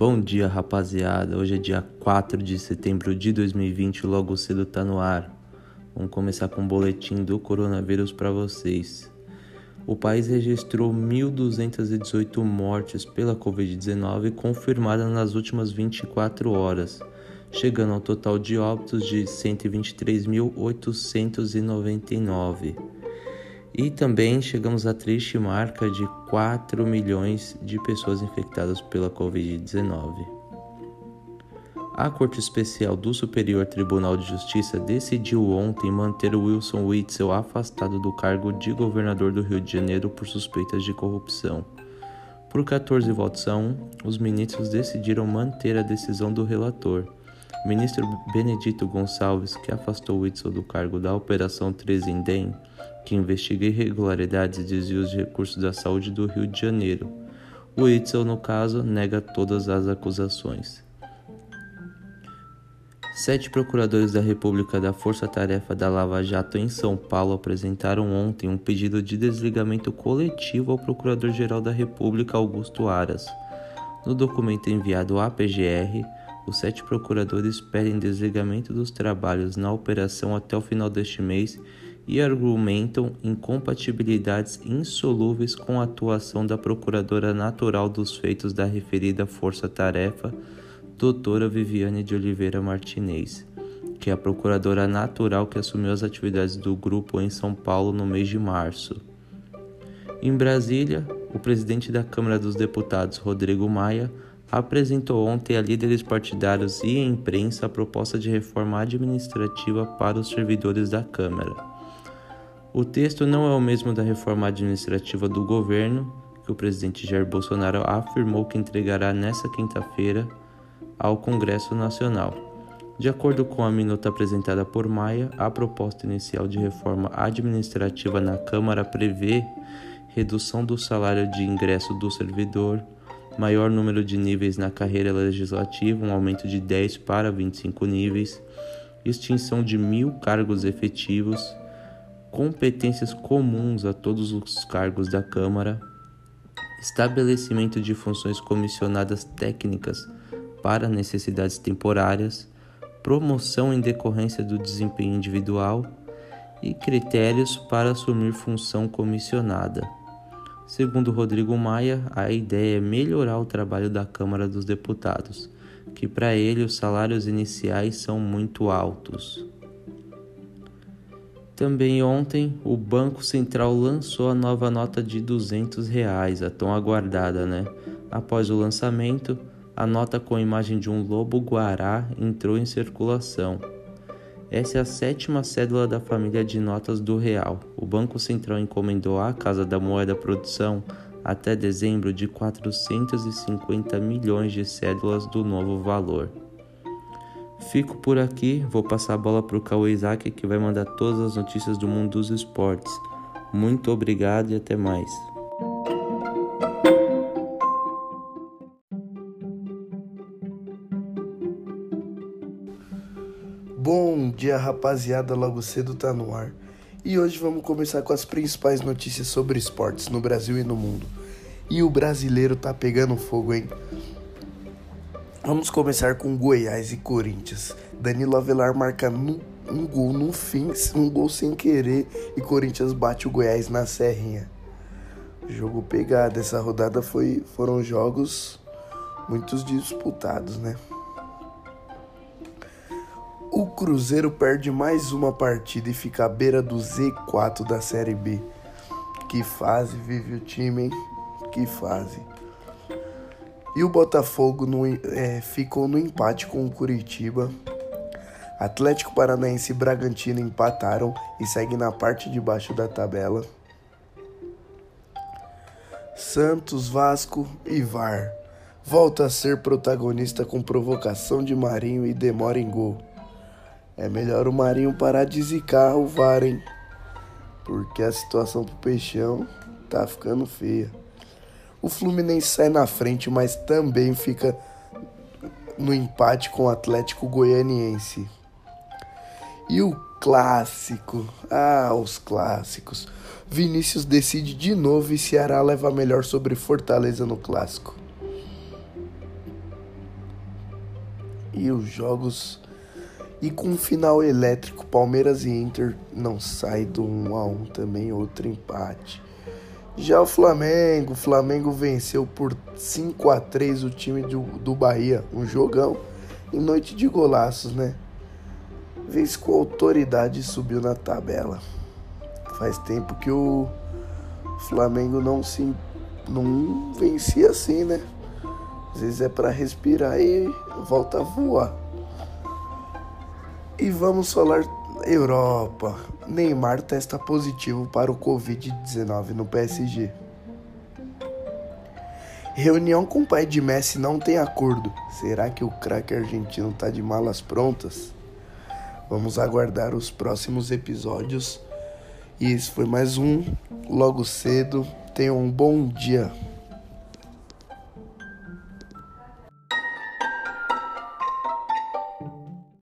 Bom dia, rapaziada. Hoje é dia 4 de setembro de 2020, logo cedo tá no ar. Vamos começar com um boletim do coronavírus para vocês. O país registrou 1.218 mortes pela Covid-19 confirmadas nas últimas 24 horas, chegando ao total de óbitos de 123.899. E também chegamos à triste marca de 4 milhões de pessoas infectadas pela Covid-19. A Corte Especial do Superior Tribunal de Justiça decidiu ontem manter Wilson Witzel afastado do cargo de governador do Rio de Janeiro por suspeitas de corrupção. Por 14 votos a 1, os ministros decidiram manter a decisão do relator. Ministro Benedito Gonçalves, que afastou Witzel do cargo da Operação Trezindem, que investiga irregularidades e desvios de recursos da saúde do Rio de Janeiro. O Itzel, no caso, nega todas as acusações. Sete procuradores da República da Força Tarefa da Lava Jato em São Paulo apresentaram ontem um pedido de desligamento coletivo ao Procurador-Geral da República Augusto Aras. No documento enviado à PGR, os sete procuradores pedem desligamento dos trabalhos na operação até o final deste mês e argumentam incompatibilidades insolúveis com a atuação da procuradora natural dos feitos da referida força-tarefa, doutora Viviane de Oliveira Martinez, que é a procuradora natural que assumiu as atividades do grupo em São Paulo no mês de março. Em Brasília, o presidente da Câmara dos Deputados, Rodrigo Maia, apresentou ontem a líderes partidários e a imprensa a proposta de reforma administrativa para os servidores da Câmara. O texto não é o mesmo da reforma administrativa do governo, que o presidente Jair Bolsonaro afirmou que entregará nesta quinta-feira ao Congresso Nacional. De acordo com a minuta apresentada por Maia, a proposta inicial de reforma administrativa na Câmara prevê redução do salário de ingresso do servidor, maior número de níveis na carreira legislativa, um aumento de 10 para 25 níveis, extinção de mil cargos efetivos competências comuns a todos os cargos da Câmara, estabelecimento de funções comissionadas técnicas para necessidades temporárias, promoção em decorrência do desempenho individual e critérios para assumir função comissionada. Segundo Rodrigo Maia, a ideia é melhorar o trabalho da Câmara dos Deputados, que para ele os salários iniciais são muito altos. Também ontem, o Banco Central lançou a nova nota de 200 reais, a tão aguardada, né? Após o lançamento, a nota com a imagem de um lobo-guará entrou em circulação. Essa é a sétima cédula da família de notas do real. O Banco Central encomendou à Casa da Moeda produção até dezembro de 450 milhões de cédulas do novo valor. Fico por aqui, vou passar a bola para o Cauê Isaac que vai mandar todas as notícias do mundo dos esportes. Muito obrigado e até mais. Bom dia, rapaziada. Logo cedo tá no ar. E hoje vamos começar com as principais notícias sobre esportes no Brasil e no mundo. E o brasileiro tá pegando fogo, hein? Vamos começar com Goiás e Corinthians. Danilo Avelar marca um gol no fim, um gol sem querer e Corinthians bate o Goiás na Serrinha. Jogo pegado, essa rodada foi, foram jogos muitos disputados, né? O Cruzeiro perde mais uma partida e fica à beira do Z4 da Série B. Que fase vive o time, hein? Que fase. E o Botafogo no, é, ficou no empate com o Curitiba. Atlético Paranaense e Bragantino empataram e seguem na parte de baixo da tabela. Santos, Vasco e VAR. Volta a ser protagonista com provocação de Marinho e demora em gol. É melhor o Marinho parar de zicar o VAR, hein? Porque a situação pro Peixão tá ficando feia. O Fluminense sai na frente, mas também fica no empate com o Atlético Goianiense. E o clássico, ah, os clássicos. Vinícius decide de novo e Ceará leva melhor sobre Fortaleza no clássico. E os jogos. E com final elétrico, Palmeiras e Inter não sai do 1 a 1 também, outro empate. Já o Flamengo, o Flamengo venceu por 5 a 3 o time do, do Bahia, um jogão em noite de golaços, né? Vez com autoridade subiu na tabela. Faz tempo que o Flamengo não se não vencia assim, né? Às vezes é para respirar e volta a voar. E vamos falar Europa. Neymar testa positivo para o Covid-19 no PSG. Reunião com o pai de Messi não tem acordo. Será que o craque argentino tá de malas prontas? Vamos aguardar os próximos episódios. E esse foi mais um Logo Cedo. Tenham um bom dia.